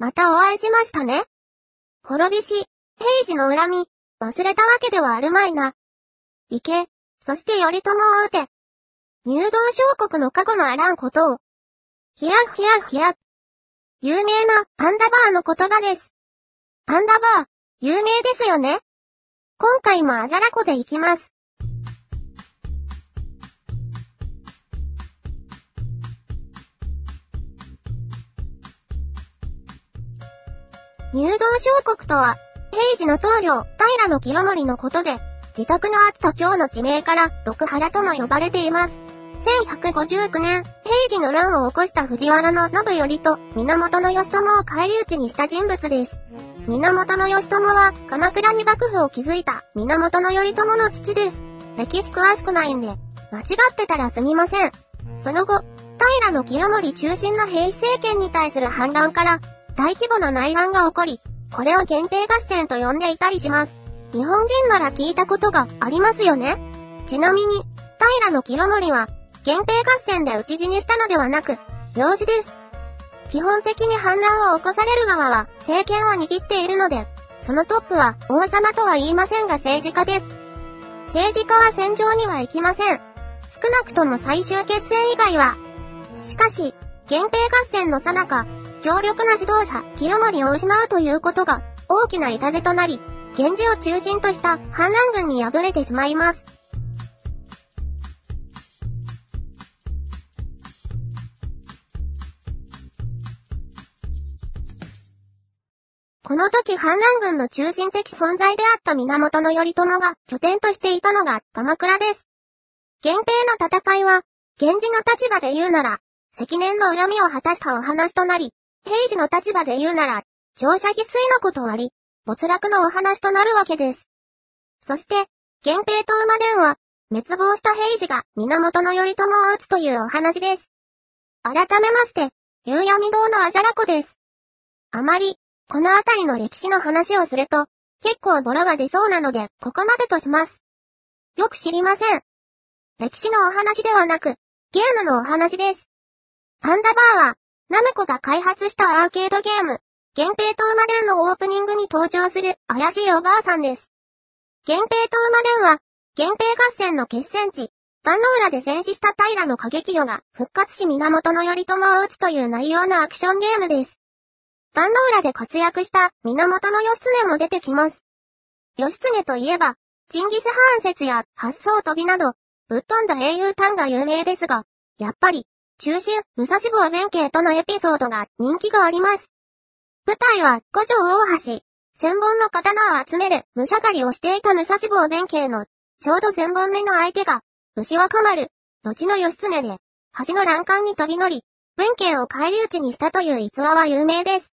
またお会いしましたね。滅びし、平時の恨み、忘れたわけではあるまいな。行け、そして頼朝を撃て。入道小国の過去のあらんことを。ひやひやひや。有名なパンダバーの言葉です。パンダバー、有名ですよね。今回もあざらこで行きます。入道小国とは、平時の棟梁、平清盛のことで、自宅のあった今日の地名から、六原とも呼ばれています。1159年、平時の乱を起こした藤原の信頼と、源義朝を返り討ちにした人物です。源義朝は、鎌倉に幕府を築いた、源頼朝の父です。歴史詳しくないんで、間違ってたらすみません。その後、平清盛中心の平氏政権に対する反乱から、大規模な内乱が起こり、これを源平合戦と呼んでいたりします。日本人なら聞いたことがありますよねちなみに、平清盛は、源平合戦で討ち死にしたのではなく、病死です。基本的に反乱を起こされる側は政権を握っているので、そのトップは王様とは言いませんが政治家です。政治家は戦場には行きません。少なくとも最終決戦以外は。しかし、源平合戦の最中、強力な指導者、清盛を失うということが、大きな痛手となり、源氏を中心とした反乱軍に敗れてしまいます。この時反乱軍の中心的存在であった源頼朝が拠点としていたのが鎌倉です。源平の戦いは、源氏の立場で言うなら、積年の恨みを果たしたお話となり、平時の立場で言うなら、乗車必須のこと割り、没落のお話となるわけです。そして、源平と馬伝は、滅亡した平時が源頼朝を撃つというお話です。改めまして、夕闇堂のあじゃらこです。あまり、このあたりの歴史の話をすると、結構ボロが出そうなので、ここまでとします。よく知りません。歴史のお話ではなく、ゲームのお話です。パンダバーは、ナムコが開発したアーケードゲーム、源平と馬伝のオープニングに登場する怪しいおばあさんです。源平と馬伝は、源平合戦の決戦地、万能浦で戦死した平の過激魚が復活し源頼朝を撃つという内容のアクションゲームです。万能浦で活躍した源義経も出てきます。義経といえば、ジンギスハーン説や発想飛びなど、ぶっ飛んだ英雄譚が有名ですが、やっぱり、中心、武蔵坊弁慶とのエピソードが人気があります。舞台は五条大橋、千本の刀を集める武者狩りをしていた武蔵坊弁慶の、ちょうど千本目の相手が、牛若丸、後の義経で、橋の欄干に飛び乗り、弁慶を返り討ちにしたという逸話は有名です。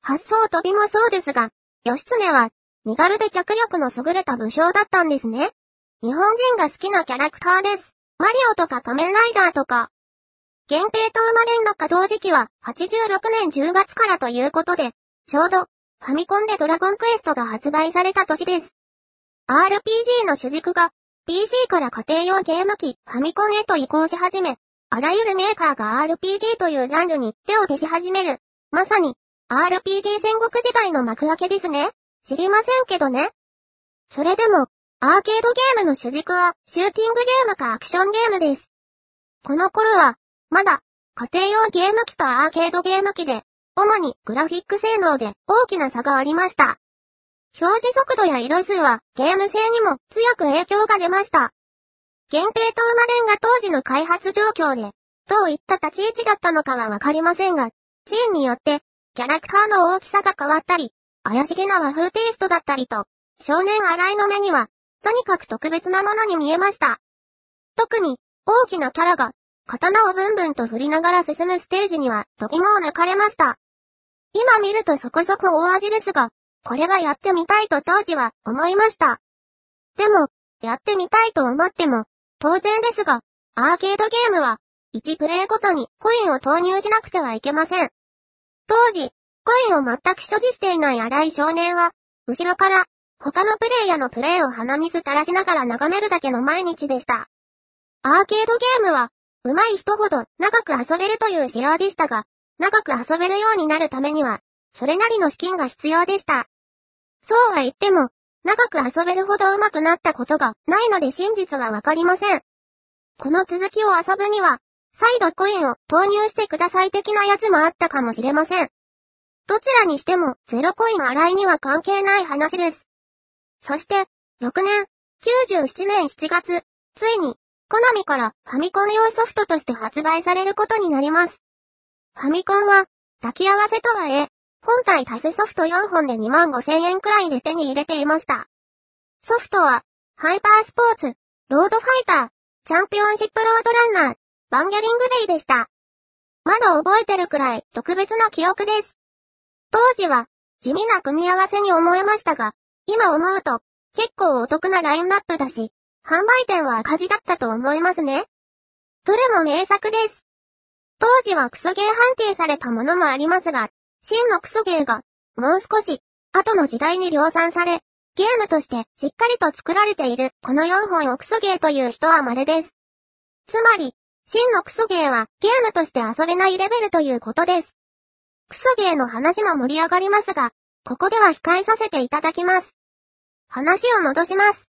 発想飛びもそうですが、義経は、身軽で脚力の優れた武将だったんですね。日本人が好きなキャラクターです。マリオとか仮面ライダーとか、源平と馬伝の稼働時期は86年10月からということで、ちょうど、ファミコンでドラゴンクエストが発売された年です。RPG の主軸が、PC から家庭用ゲーム機、ファミコンへと移行し始め、あらゆるメーカーが RPG というジャンルに手を消し始める。まさに、RPG 戦国時代の幕開けですね。知りませんけどね。それでも、アーケードゲームの主軸は、シューティングゲームかアクションゲームです。この頃は、まだ、家庭用ゲーム機とアーケードゲーム機で、主にグラフィック性能で大きな差がありました。表示速度や色数はゲーム性にも強く影響が出ました。源平と馬伝が当時の開発状況で、どういった立ち位置だったのかはわかりませんが、シーンによって、キャラクターの大きさが変わったり、怪しげな和風テイストだったりと、少年荒井の目には、とにかく特別なものに見えました。特に、大きなキャラが刀をブンブンと振りながら進むステージには、度肝を抜かれました。今見るとそこそこ大味ですが、これがやってみたいと当時は思いました。でも、やってみたいと思っても、当然ですが、アーケードゲームは、1プレイごとにコインを投入しなくてはいけません。当時、コインを全く所持していない荒い少年は、後ろから、他のプレイヤーのプレイを鼻水垂らしながら眺めるだけの毎日でした。アーケードゲームは、上手い人ほど長く遊べるという仕様でしたが、長く遊べるようになるためには、それなりの資金が必要でした。そうは言っても、長く遊べるほど上手くなったことがないので真実はわかりません。この続きを遊ぶには、再度コインを投入してください的なやつもあったかもしれません。どちらにしてもゼロコイン洗いには関係ない話です。そして、翌年、97年7月、ついに、コナミからファミコン用ソフトとして発売されることになります。ファミコンは、抱き合わせとはいえ、本体足すソフト4本で2万5千円くらいで手に入れていました。ソフトは、ハイパースポーツ、ロードファイター、チャンピオンシップロードランナー、バンゲリングベイでした。まだ覚えてるくらい特別な記憶です。当時は地味な組み合わせに思えましたが、今思うと結構お得なラインナップだし、販売店は赤字だったと思いますね。どれも名作です。当時はクソゲー判定されたものもありますが、真のクソゲーがもう少し後の時代に量産され、ゲームとしてしっかりと作られているこの4本をクソゲーという人は稀です。つまり、真のクソゲーはゲームとして遊べないレベルということです。クソゲーの話も盛り上がりますが、ここでは控えさせていただきます。話を戻します。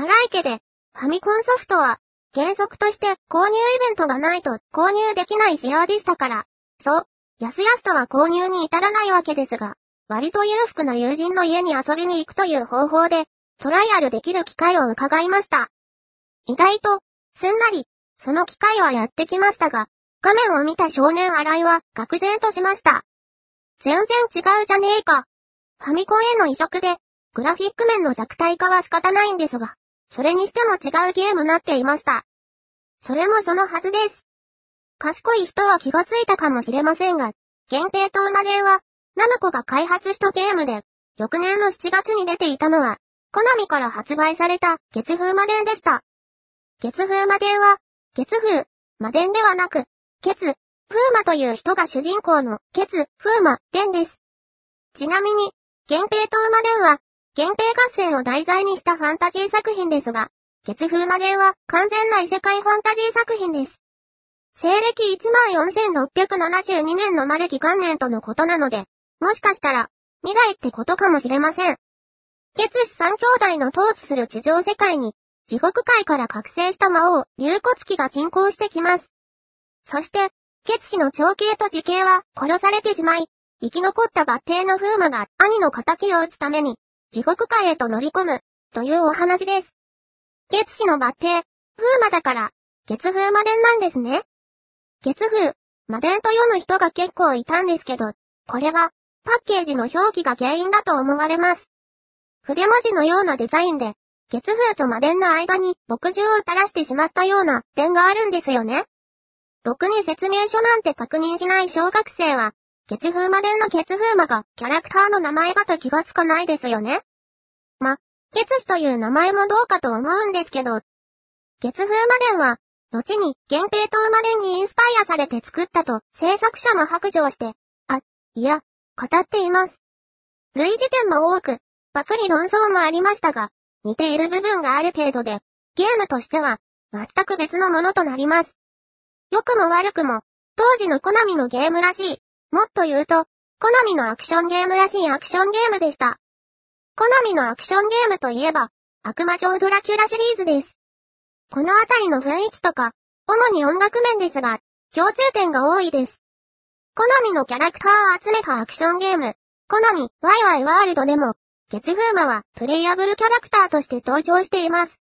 荒井家で、ファミコンソフトは、原則として購入イベントがないと購入できない仕様でしたから、そう、安々とは購入に至らないわけですが、割と裕福な友人の家に遊びに行くという方法で、トライアルできる機会を伺いました。意外と、すんなり、その機会はやってきましたが、画面を見た少年荒井は、愕然としました。全然違うじゃねえか。ファミコンへの移植で、グラフィック面の弱体化は仕方ないんですが、それにしても違うゲームなっていました。それもそのはずです。賢い人は気がついたかもしれませんが、限定と馬伝は、ナムコが開発したゲームで、翌年の7月に出ていたのは、コナミから発売された月風魔伝でした。月風魔伝は、月風、魔伝ではなく、ケツ、風魔という人が主人公のケツ、風魔、伝です。ちなみに、源平と馬伝は、源平合戦を題材にしたファンタジー作品ですが、月風魔伝は完全な異世界ファンタジー作品です。西暦14,672年の魔暦元年とのことなので、もしかしたら、未来ってことかもしれません。月氏三兄弟の統治する地上世界に、地獄界から覚醒した魔王、竜骨鬼が進行してきます。そして、血氏の長兄と時系は殺されてしまい、生き残った抜邸の風魔が兄の仇を討つために、地獄界へと乗り込む、というお話です。月氏の抜邸、風魔だから、月風魔伝なんですね。月風、魔伝と読む人が結構いたんですけど、これは、パッケージの表記が原因だと思われます。筆文字のようなデザインで、月風と魔伝の間に墨汁を垂らしてしまったような点があるんですよね。ろくに説明書なんて確認しない小学生は、月風魔伝の月風魔がキャラクターの名前だと気がつかないですよね。ま、月氏という名前もどうかと思うんですけど、月風魔伝は、後に源平と馬伝にインスパイアされて作ったと制作者も白状して、あ、いや、語っています。類似点も多く、パクリ論争もありましたが、似ている部分がある程度で、ゲームとしては、全く別のものとなります。良くも悪くも、当時のコナミのゲームらしい、もっと言うと、コナミのアクションゲームらしいアクションゲームでした。コナミのアクションゲームといえば、悪魔城ドラキュラシリーズです。このあたりの雰囲気とか、主に音楽面ですが、共通点が多いです。コナミのキャラクターを集めたアクションゲーム、コナミ、ワイワイワールドでも、月風魔はプレイヤブルキャラクターとして登場しています。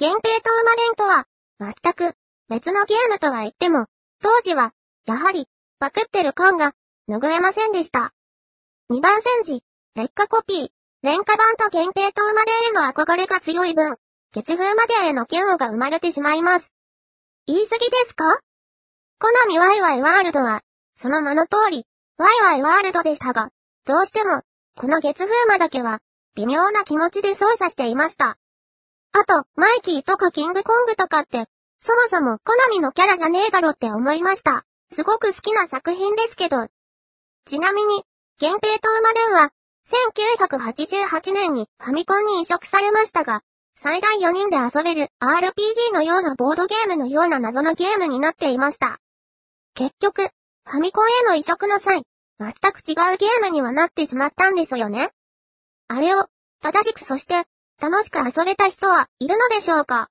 源平と馬伝とは、全く別のゲームとは言っても、当時は、やはり、パクってる感が、拭えませんでした。2番戦時、劣化コピー、廉価版と源平と馬伝への憧れが強い分、月風馬伝への嫌悪が生まれてしまいます。言い過ぎですか？コナミワイワイワールドは、その名の通り、ワイワイワールドでしたが、どうしても、この月風魔だけは、微妙な気持ちで操作していました。あと、マイキーとかキングコングとかって、そもそもコナミのキャラじゃねえだろって思いました。すごく好きな作品ですけど。ちなみに、源平と馬伝は、1988年にファミコンに移植されましたが、最大4人で遊べる RPG のようなボードゲームのような謎のゲームになっていました。結局、ファミコンへの移植の際、全く違うゲームにはなってしまったんですよね。あれを、正しくそして、楽しく遊べた人はいるのでしょうか？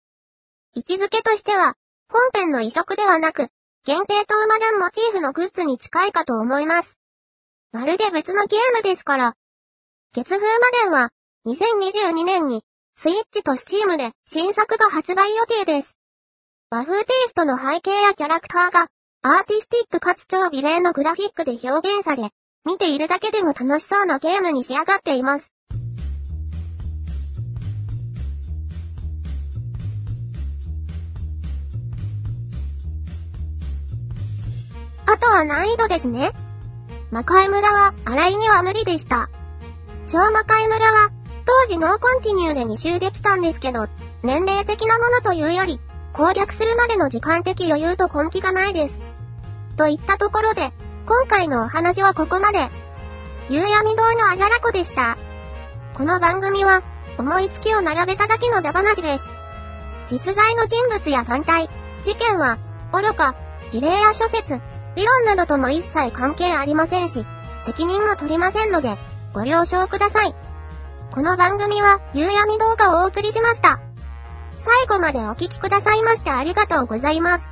位置づけとしては、本編の移植ではなく、限定トーマダンモチーフのグッズに近いかと思います。まるで別のゲームですから。月風魔伝は、2022年に、スイッチとスチームで新作が発売予定です。和風テイストの背景やキャラクターが、アーティスティックかつ超美麗のグラフィックで表現され、見ているだけでも楽しそうなゲームに仕上がっています。あとは難易度ですね。魔界村は洗いには無理でした。超魔界村は、当時ノーコンティニューで2周できたんですけど、年齢的なものというより、攻略するまでの時間的余裕と根気がないです。といったところで、今回のお話はここまで。夕闇堂のあじゃらこでした。この番組は、思いつきを並べただけの駄話です。実在の人物や団体、事件は、愚か、事例や諸説、理論などとも一切関係ありませんし、責任も取りませんので、ご了承ください。この番組は、夕闇動画をお送りしました。最後までお聞きくださいましてありがとうございます。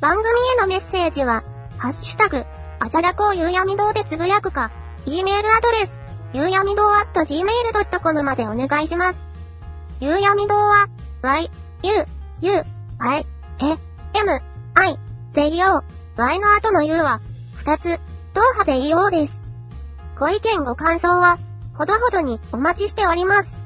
番組へのメッセージは、ハッシュタグ、あじゃらこう夕闇堂でつぶやくか、e メールアドレス、ゆうやみ堂 at gmail.com までお願いします。ゆうやみ堂は、y, u, u, y, e, m, i, z, o, y の後の u は、二つ、同派で e o です。ご意見ご感想は、ほどほどにお待ちしております。